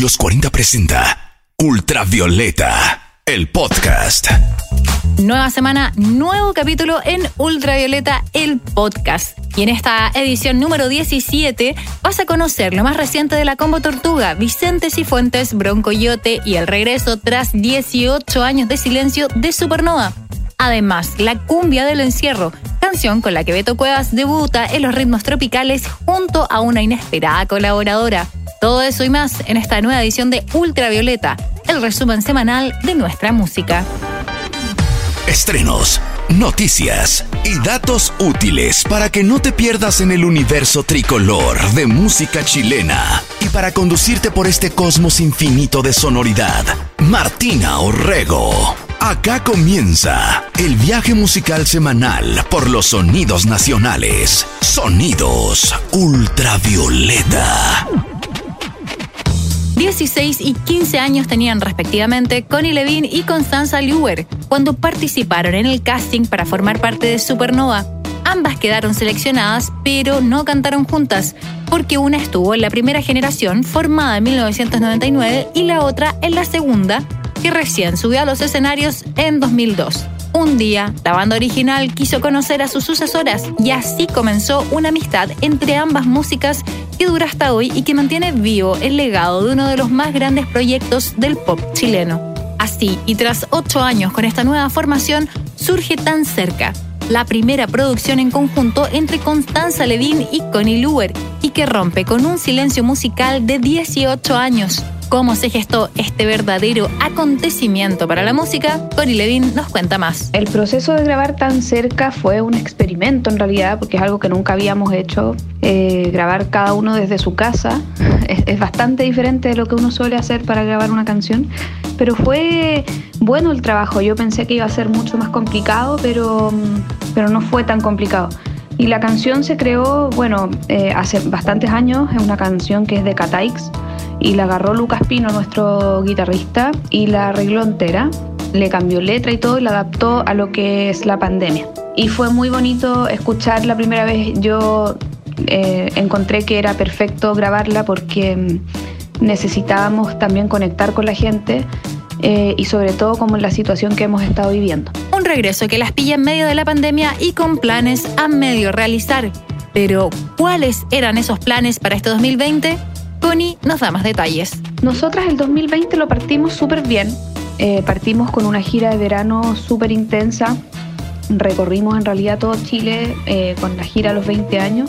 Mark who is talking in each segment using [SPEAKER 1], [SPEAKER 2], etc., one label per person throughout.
[SPEAKER 1] Los 40 presenta Ultravioleta, el podcast.
[SPEAKER 2] Nueva semana, nuevo capítulo en Ultravioleta, el podcast. Y en esta edición número 17 vas a conocer lo más reciente de la Combo Tortuga, Vicente Cifuentes, Broncoyote y el regreso tras 18 años de silencio de Supernova. Además, la cumbia del encierro, canción con la que Beto Cuevas debuta en los ritmos tropicales junto a una inesperada colaboradora. Todo eso y más en esta nueva edición de Ultravioleta, el resumen semanal de nuestra música.
[SPEAKER 1] Estrenos, noticias y datos útiles para que no te pierdas en el universo tricolor de música chilena y para conducirte por este cosmos infinito de sonoridad. Martina Orrego. Acá comienza el viaje musical semanal por los sonidos nacionales. Sonidos ultravioleta.
[SPEAKER 2] 16 y 15 años tenían respectivamente Connie Levine y Constanza Lewer cuando participaron en el casting para formar parte de Supernova. Ambas quedaron seleccionadas, pero no cantaron juntas, porque una estuvo en la primera generación, formada en 1999, y la otra en la segunda, que recién subió a los escenarios en 2002. Un día, la banda original quiso conocer a sus sucesoras y así comenzó una amistad entre ambas músicas que dura hasta hoy y que mantiene vivo el legado de uno de los más grandes proyectos del pop chileno. Así, y tras ocho años con esta nueva formación, surge Tan Cerca, la primera producción en conjunto entre Constanza Levin y Connie Luer, y que rompe con un silencio musical de 18 años cómo se gestó este verdadero acontecimiento para la música, Cory Levin nos cuenta más.
[SPEAKER 3] El proceso de grabar tan cerca fue un experimento en realidad, porque es algo que nunca habíamos hecho. Eh, grabar cada uno desde su casa es, bastante diferente de lo que uno suele hacer para grabar una canción, pero fue bueno el trabajo. Yo pensé que iba a ser mucho más complicado, pero, pero no fue tan complicado. Y la canción se creó, bueno, eh, hace bastantes años, es una canción que es de Cataix y la agarró Lucas Pino, nuestro guitarrista, y la arregló entera. Le cambió letra y todo y la adaptó a lo que es la pandemia. Y fue muy bonito escuchar la primera vez. Yo eh, encontré que era perfecto grabarla porque mm, necesitábamos también conectar con la gente eh, y sobre todo como en la situación que hemos estado viviendo.
[SPEAKER 2] Un regreso que las pilla en medio de la pandemia y con planes a medio realizar. Pero, ¿cuáles eran esos planes para este 2020? Connie nos da más detalles.
[SPEAKER 3] Nosotras el 2020 lo partimos súper bien. Eh, partimos con una gira de verano súper intensa. Recorrimos en realidad todo Chile eh, con la gira a los 20 años.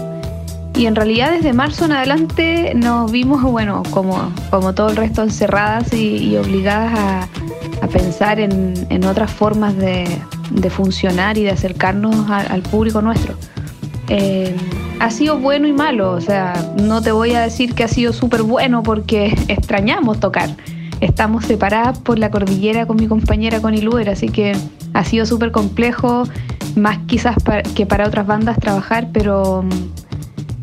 [SPEAKER 3] Y en realidad desde marzo en adelante nos vimos, bueno, como, como todo el resto, encerradas y, obligadas a, pensar en, otras formas de, funcionar y de acercarnos al público nuestro. Eh, ha sido bueno y malo, o sea, no te voy a decir que ha sido súper bueno porque extrañamos tocar. Estamos separadas por la cordillera con mi compañera Connie Luer, así que ha sido súper complejo, más quizás que para otras bandas trabajar, pero mm,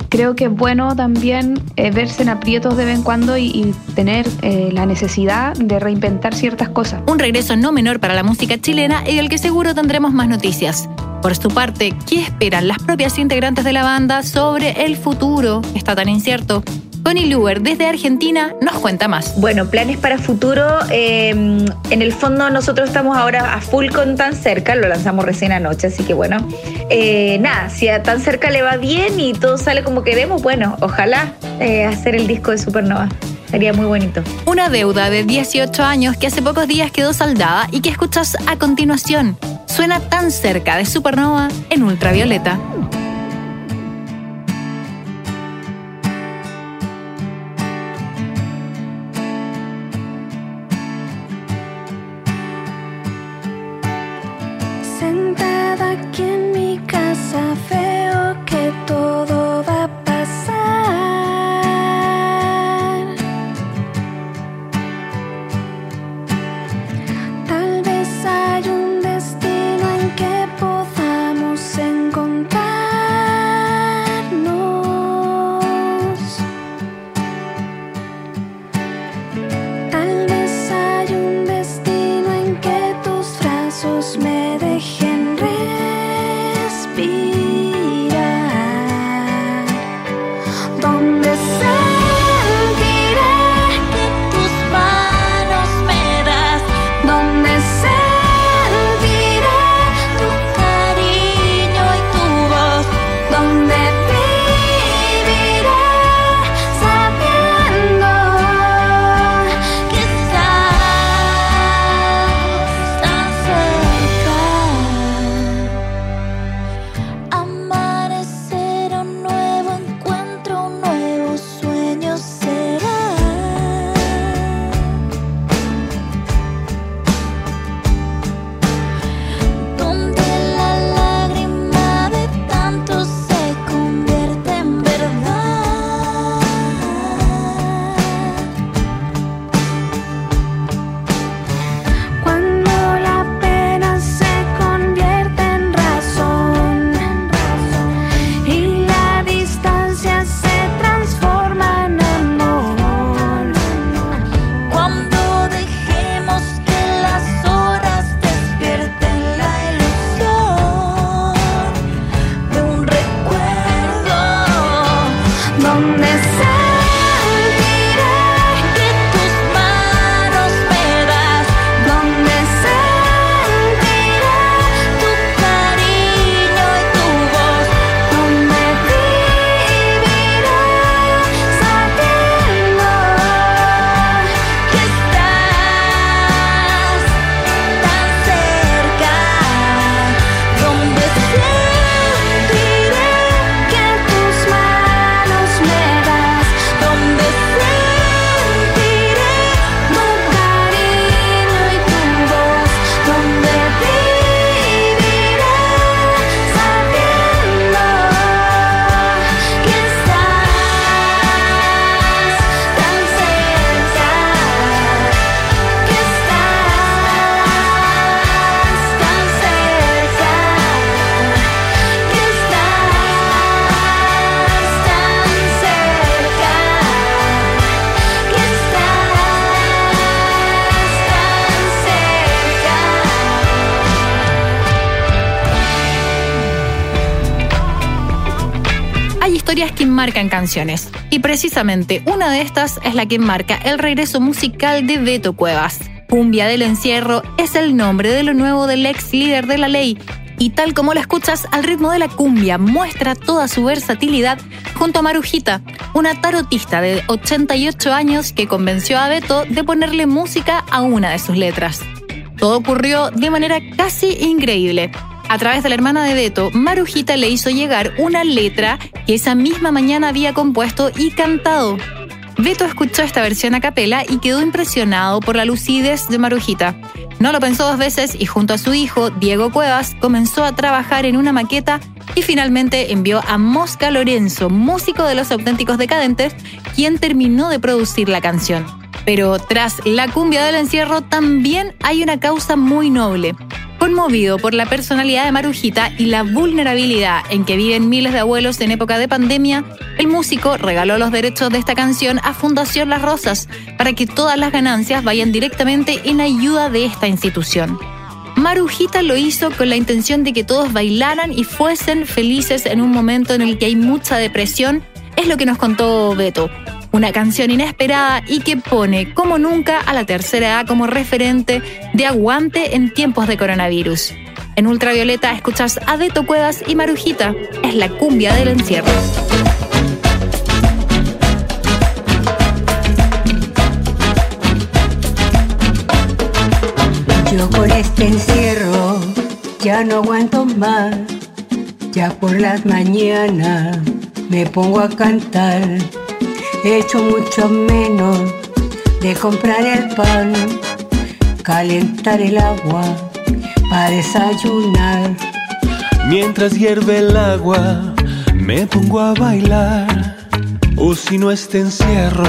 [SPEAKER 3] creo que es bueno también eh, verse en aprietos de vez en cuando y, tener eh, la necesidad de reinventar ciertas cosas.
[SPEAKER 2] Un regreso no menor para la música chilena y del que seguro tendremos más noticias. Por su parte, ¿qué esperan las propias integrantes de la banda sobre el futuro? Está tan incierto. Connie Luber, desde Argentina, nos cuenta más.
[SPEAKER 4] Bueno, planes para futuro. Em, en el fondo, nosotros estamos ahora a full con Tan Cerca, lo lanzamos recién anoche, así que bueno. Eh, nada, si a Tan Cerca le va bien y todo sale como queremos, bueno, ojalá eh, hacer el disco de Supernova. Sería muy bonito.
[SPEAKER 2] Una deuda de 18 años que hace pocos días quedó saldada y que escuchas a continuación suena tan cerca de Supernova en ultravioleta. Historias que marcan canciones. Y precisamente una de estas es la que marca el regreso musical de Beto Cuevas. Cumbia del Encierro es el nombre de lo nuevo del ex líder de la ley y tal como la escuchas al ritmo de la cumbia, muestra toda su versatilidad junto a Marujita, una tarotista de 88 años que convenció a Beto de ponerle música a una de sus letras. Todo ocurrió de manera casi increíble. A través de la hermana de Beto, Marujita le hizo llegar una letra que esa misma mañana había compuesto y cantado. Beto escuchó esta versión a capela y quedó impresionado por la lucidez de Marujita. No lo pensó dos veces y junto a su hijo, Diego Cuevas, comenzó a trabajar en una maqueta y finalmente envió a Mosca Lorenzo, músico de los auténticos decadentes, quien terminó de producir la canción. Pero tras la cumbia del encierro también hay una causa muy noble. Conmovido por la personalidad de Marujita y la vulnerabilidad en que viven miles de abuelos en época de pandemia, el músico regaló los derechos de esta canción a Fundación Las Rosas para que todas las ganancias vayan directamente en ayuda de esta institución. Marujita lo hizo con la intención de que todos bailaran y fuesen felices en un momento en el que hay mucha depresión, es lo que nos contó Beto. Una canción inesperada y que pone como nunca a la tercera A como referente de aguante en tiempos de coronavirus. En Ultravioleta escuchas a Beto Cuevas y Marujita. Es la cumbia del encierro.
[SPEAKER 5] Yo con este encierro ya no aguanto más. Ya por las mañanas me pongo a cantar hecho mucho menos de comprar el pan, calentar el agua para desayunar.
[SPEAKER 6] Mientras hierve el agua, me pongo a bailar. O si no este encierro,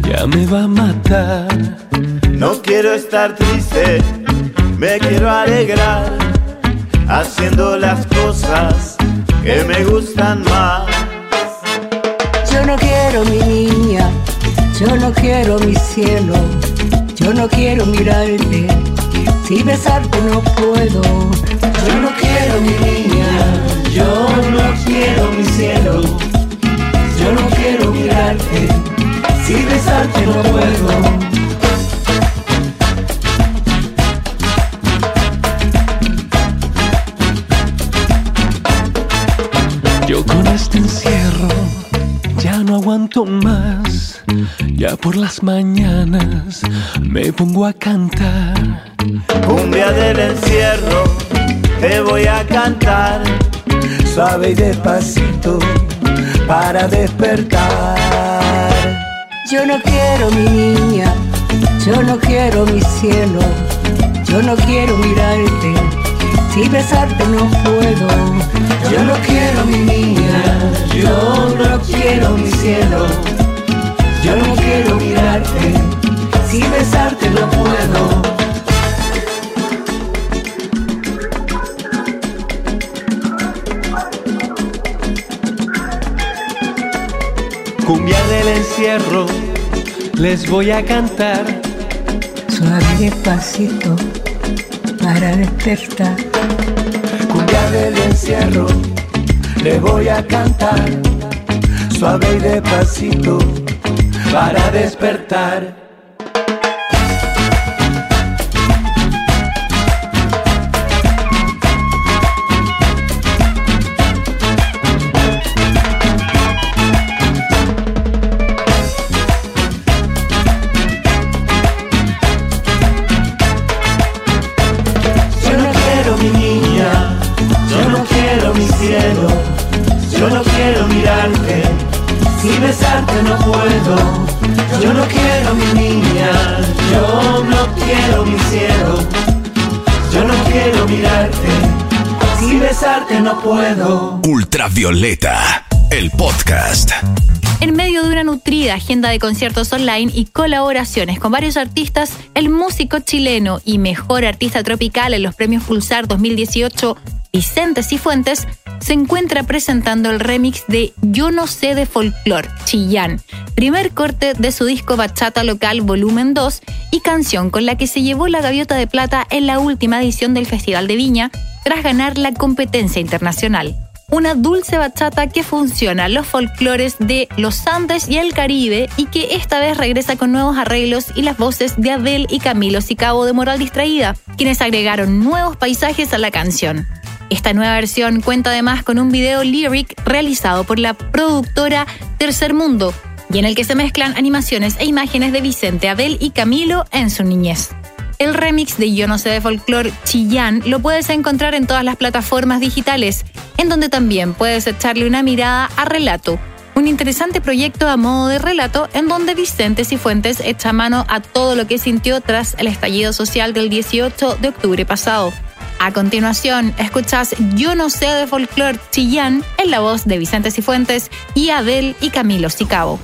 [SPEAKER 6] ya me va a matar.
[SPEAKER 7] No quiero estar triste, me quiero alegrar, haciendo las cosas que me gustan más.
[SPEAKER 5] Yo no quiero mi niña, yo no quiero mi cielo, yo no quiero mirarte, si besarte no puedo. Yo no quiero mi niña, yo no quiero mi cielo, yo no quiero mirarte, si besarte no puedo.
[SPEAKER 6] Aguanto más. Ya por las mañanas me pongo a cantar.
[SPEAKER 7] Cumbia del encierro, te voy a cantar. Suave y despacito para despertar.
[SPEAKER 5] Yo no quiero mi niña, yo no quiero mi cielo, yo no quiero mirarte, si besarte no puedo.
[SPEAKER 6] Les voy a cantar.
[SPEAKER 5] Suave y despacito para despertar.
[SPEAKER 7] Cumbia del encierro, le voy a cantar. Suave y despacito para despertar. Puedo.
[SPEAKER 1] Ultravioleta, el podcast.
[SPEAKER 2] En medio de una nutrida agenda de conciertos online y colaboraciones con varios artistas, el músico chileno y mejor artista tropical en los premios Pulsar 2018, Vicente Cifuentes, se encuentra presentando el remix de Yo no sé de folclore, Chillán, primer corte de su disco Bachata Local Volumen 2 y canción con la que se llevó la gaviota de plata en la última edición del Festival de Viña tras ganar la competencia internacional. una dulce bachata que funciona los folclores de los Andes y el Caribe y que esta vez regresa con nuevos arreglos y las voces de Adele y Camilo Sicabo de Moral Distraída, quienes agregaron nuevos paisajes a la canción. Esta nueva versión cuenta además con un video lyric realizado por la productora Tercer Mundo y en el que se mezclan animaciones e imágenes de Vicente, Adel y Camilo en su niñez. El remix de Yo no sé de folclore Chillán lo puedes encontrar en todas las plataformas digitales, en donde también puedes echarle una mirada a Relato, un interesante proyecto a modo de relato en donde Vicente Cifuentes echa mano a todo lo que sintió tras el estallido social del 18 de octubre pasado. A continuación, escuchas Yo no sé de folclore Chillán en la voz de Vicente Cifuentes y Adel y Camilo Sicabo.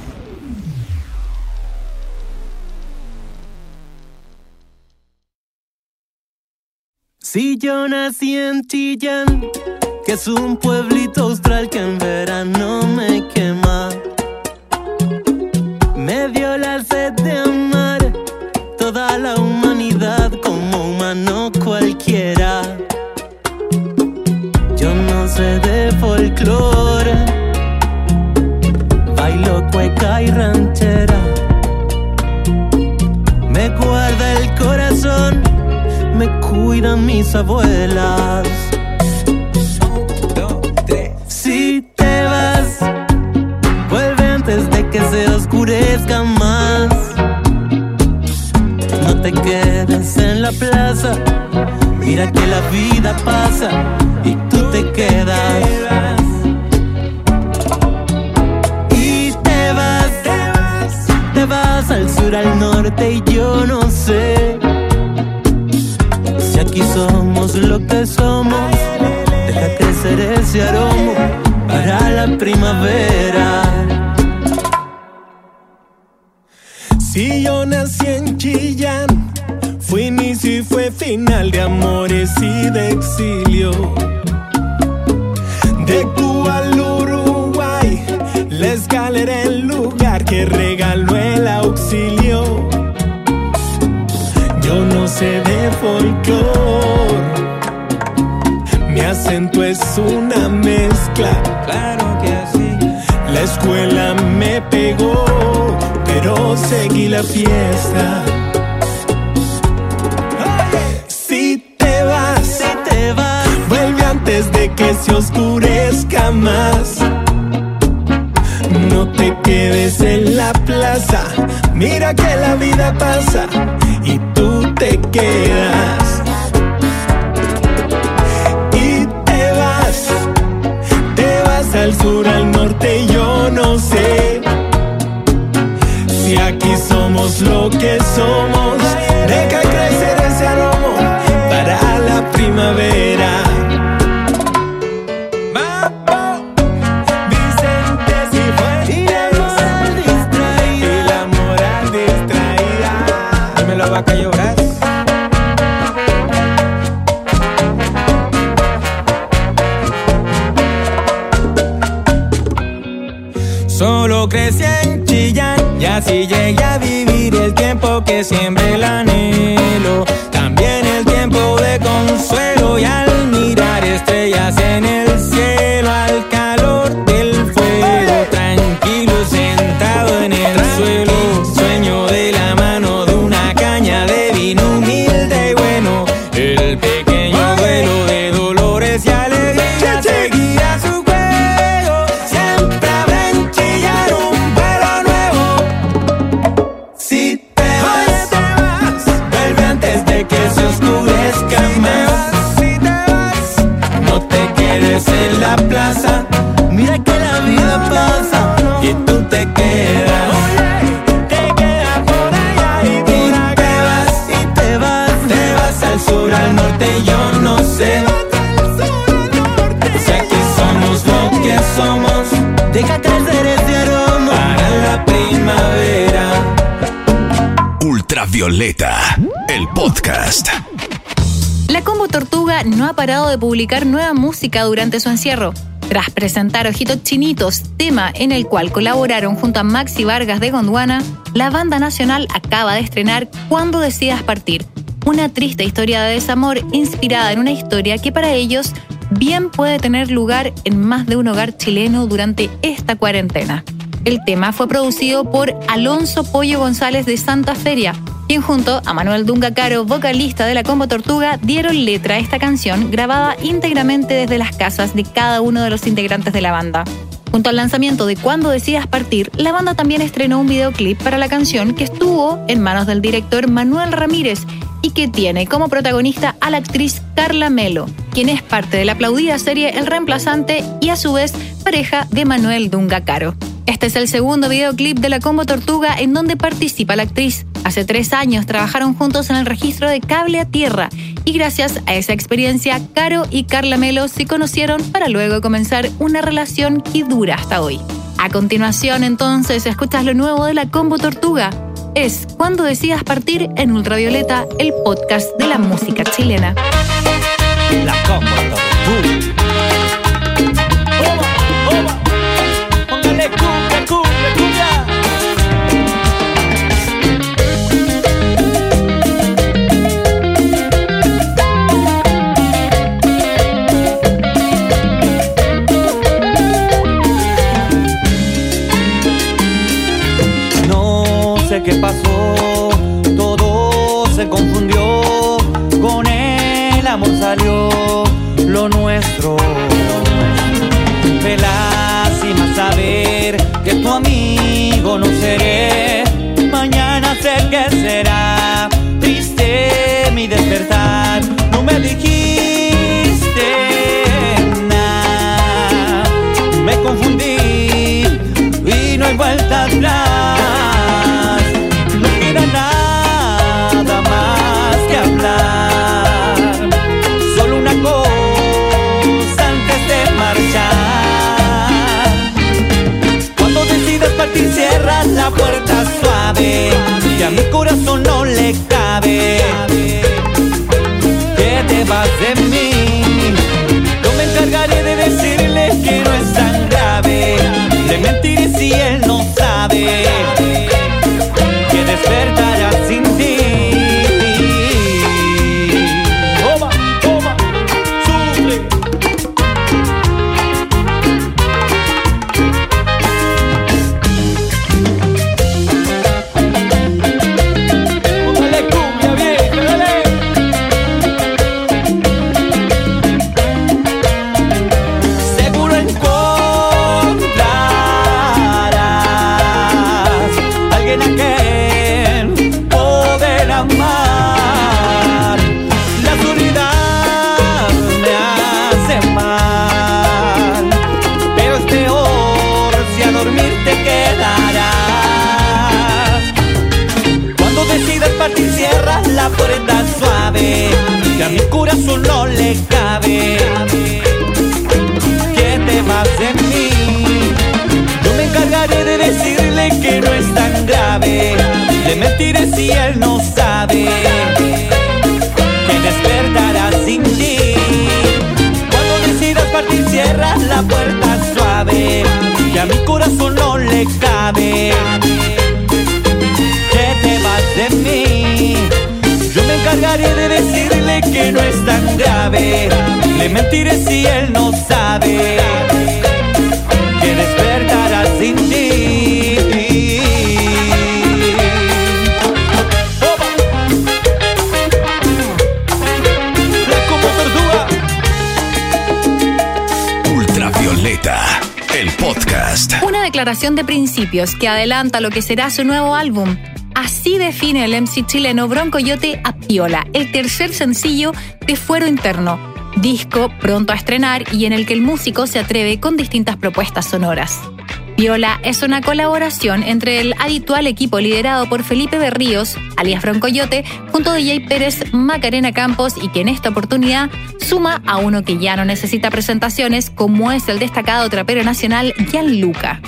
[SPEAKER 8] Si yo nací en Chillán, que es un pueblito austral que en verano me quema, me dio la sed de amar toda la humanidad como humano cualquiera. Yo no sé de folclore, bailo cueca y ranchera, me cuidan mis abuelas. Si te vas, vuelve antes de que se oscurezca más. No te quedes en la plaza, mira que la vida pasa y tú te quedas. Y te vas, te vas al sur, al norte y yo no sé aquí somos lo que somos. Deja crecer ese aroma para la primavera. Si yo nací en Chillán, fue inicio y fue final de amores y de exilio. Es una mezcla. Claro que así. La escuela me pegó, pero seguí la fiesta. Si te vas, si te vas, vuelve antes de que se oscurezca más. No te quedes en la plaza, mira que la vida pasa y tú te quedas. Si aquí somos lo que somos, deja crecer ese aroma para la primavera.
[SPEAKER 2] Parado de publicar nueva música durante su encierro. Tras presentar Ojitos Chinitos, tema en el cual colaboraron junto a Maxi Vargas de Gondwana, la banda nacional acaba de estrenar Cuando decidas partir, una triste historia de desamor inspirada en una historia que para ellos bien puede tener lugar en más de un hogar chileno durante esta cuarentena. El tema fue producido por Alonso Pollo González de Santa Feria, quien junto a Manuel Dunga Caro, vocalista de la Combo Tortuga, dieron letra a esta canción grabada íntegramente desde las casas de cada uno de los integrantes de la banda. Junto al lanzamiento de Cuando decidas partir, la banda también estrenó un videoclip para la canción que estuvo en manos del director Manuel Ramírez y que tiene como protagonista a la actriz Carla Melo, quien es parte de la aplaudida serie El Reemplazante y a su vez pareja de Manuel Dunga Caro. Este es el segundo videoclip de la Combo Tortuga en donde participa la actriz. Hace tres años trabajaron juntos en el registro de Cable a Tierra y gracias a esa experiencia, Caro y Carla Melo se conocieron para luego comenzar una relación que dura hasta hoy. A continuación, entonces, escuchas lo nuevo de la Combo Tortuga. Es Cuando decidas partir en Ultravioleta, el podcast de la música chilena.
[SPEAKER 8] La Combo Tortuga. Sé qué pasó, todo se confundió, con el amor salió lo nuestro. Me saber que tu amigo no seré, mañana sé que será triste mi despertar, puerta suave. Que a mi corazón no le la puerta suave, que a mi corazón no le cabe que te vas de mí. Yo me encargaré de decirle que no es tan grave. Le mentiré si él no sabe que despertará sin ti. Cuando decidas partir, cierras la puerta suave, que a mi corazón no le cabe. Que te vas de mí. Encargaré de decirle que no es tan grave. Le mentiré si él no sabe que despertará sin ti.
[SPEAKER 1] Ultravioleta, el podcast.
[SPEAKER 2] Una declaración de principios que adelanta lo que será su nuevo álbum. Así define el MC chileno Broncoyote a Piola, el tercer sencillo de Fuero Interno, disco pronto a estrenar y en el que el músico se atreve con distintas propuestas sonoras. Piola es una colaboración entre el habitual equipo liderado por Felipe Berríos, alias Broncoyote, junto a DJ Pérez, Macarena Campos y que en esta oportunidad suma a uno que ya no necesita presentaciones, como es el destacado trapero nacional Gianluca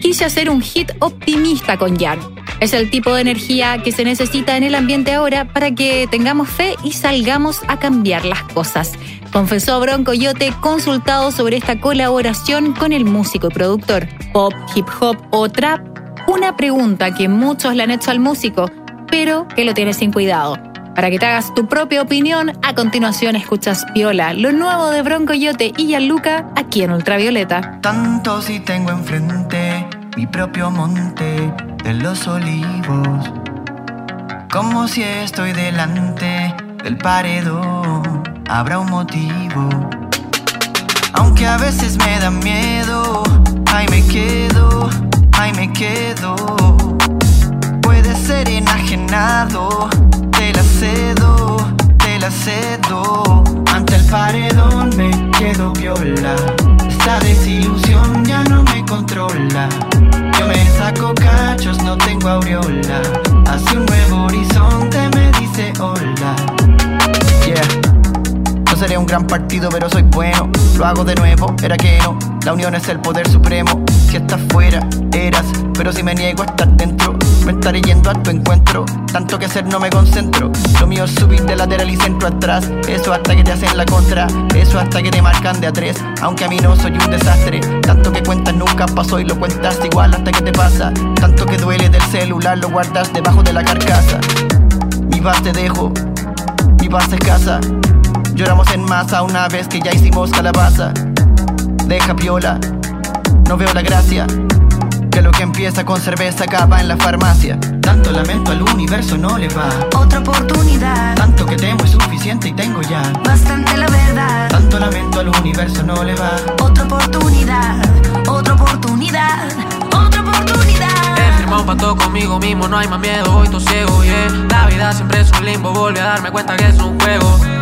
[SPEAKER 2] quise hacer un hit optimista con Jan. Es el tipo de energía que se necesita en el ambiente ahora para que tengamos fe y salgamos a cambiar las cosas. Confesó Bronco Yote consultado sobre esta colaboración con el músico y productor. Pop, hip hop o trap. Una pregunta que muchos le han hecho al músico, pero que lo tiene sin cuidado. Para que te hagas tu propia opinión, a continuación escuchas Piola, lo nuevo de Bronco Yote y Gianluca aquí en Ultravioleta.
[SPEAKER 9] Tanto si tengo enfrente mi propio monte de los olivos, como si estoy delante del paredón, habrá un motivo. Aunque a veces me da miedo, ahí me quedo, ahí me quedo. Puede ser enajenado, te la cedo, te la cedo. Ante el paredón me quedo viola. Gran partido, pero soy bueno. Lo hago de nuevo, era que no. La unión es el poder supremo. Si estás fuera, eras. Pero si me niego a estar dentro, me estaré yendo a tu encuentro. Tanto que hacer no me concentro. Lo mío es subir de lateral y centro atrás. Eso hasta que te hacen la contra. Eso hasta que te marcan de a tres. Aunque a mí no soy un desastre. Tanto que cuentas nunca pasó y lo cuentas igual hasta que te pasa. Tanto que duele del celular, lo guardas debajo de la carcasa. Mi paz te dejo, mi paz es casa. Lloramos en masa una vez que ya hicimos calabaza. Deja piola, no veo la gracia. Que lo que empieza con cerveza acaba en la farmacia. Tanto lamento al universo no le va.
[SPEAKER 10] Otra oportunidad,
[SPEAKER 9] Tanto que temo es suficiente y tengo ya.
[SPEAKER 10] bastante la verdad.
[SPEAKER 9] Tanto lamento al universo no le va.
[SPEAKER 10] Otra oportunidad, otra oportunidad, otra oportunidad.
[SPEAKER 11] He firmado un pacto conmigo mismo, no hay más miedo, hoy estoy ciego, yeah. La vida siempre es un limbo, volví a darme cuenta que es un juego.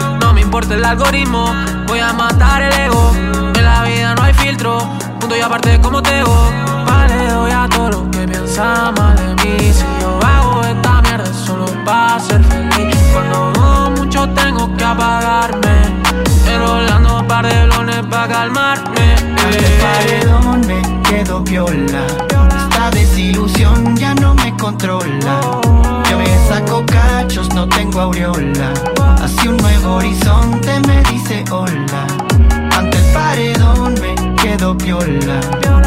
[SPEAKER 11] Importa el algoritmo, voy a matar el ego. En la vida no hay filtro, punto y aparte como Tego. Vale, doy a todo lo que piensa mal de mí. Si yo hago esta mierda solo para ser feliz. Cuando no mucho tengo que apagarme. Enrolando un par de blones para calmarme.
[SPEAKER 9] El paredón me quedo piola. Esta desilusión ya no me controla. Saco cachos, no tengo aureola. Hacia un nuevo horizonte me dice hola. Ante el paredón me quedo piola.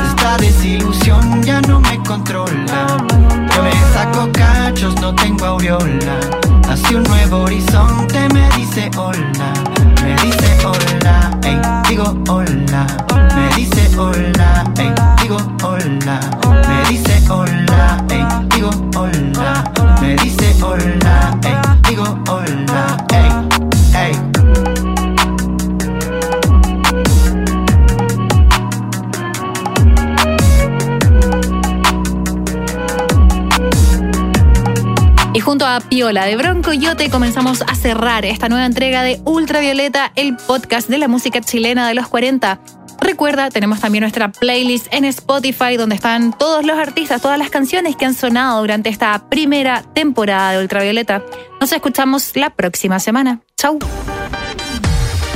[SPEAKER 9] Esta desilusión ya no me controla. Yo me saco cachos, no tengo aureola. Hacia un nuevo horizonte me dice hola. Me dice hola, ey, digo hola. Me dice hola, ey, digo hola. Me dice hola, ey, digo hola. Me dice hola, digo hola, ey, ey.
[SPEAKER 2] Y junto a Piola de Bronco Yote comenzamos a cerrar esta nueva entrega de Ultravioleta, el podcast de la música chilena de los 40. Recuerda, tenemos también nuestra playlist en Spotify donde están todos los artistas, todas las canciones que han sonado durante esta primera temporada de Ultravioleta. Nos escuchamos la próxima semana. Chau.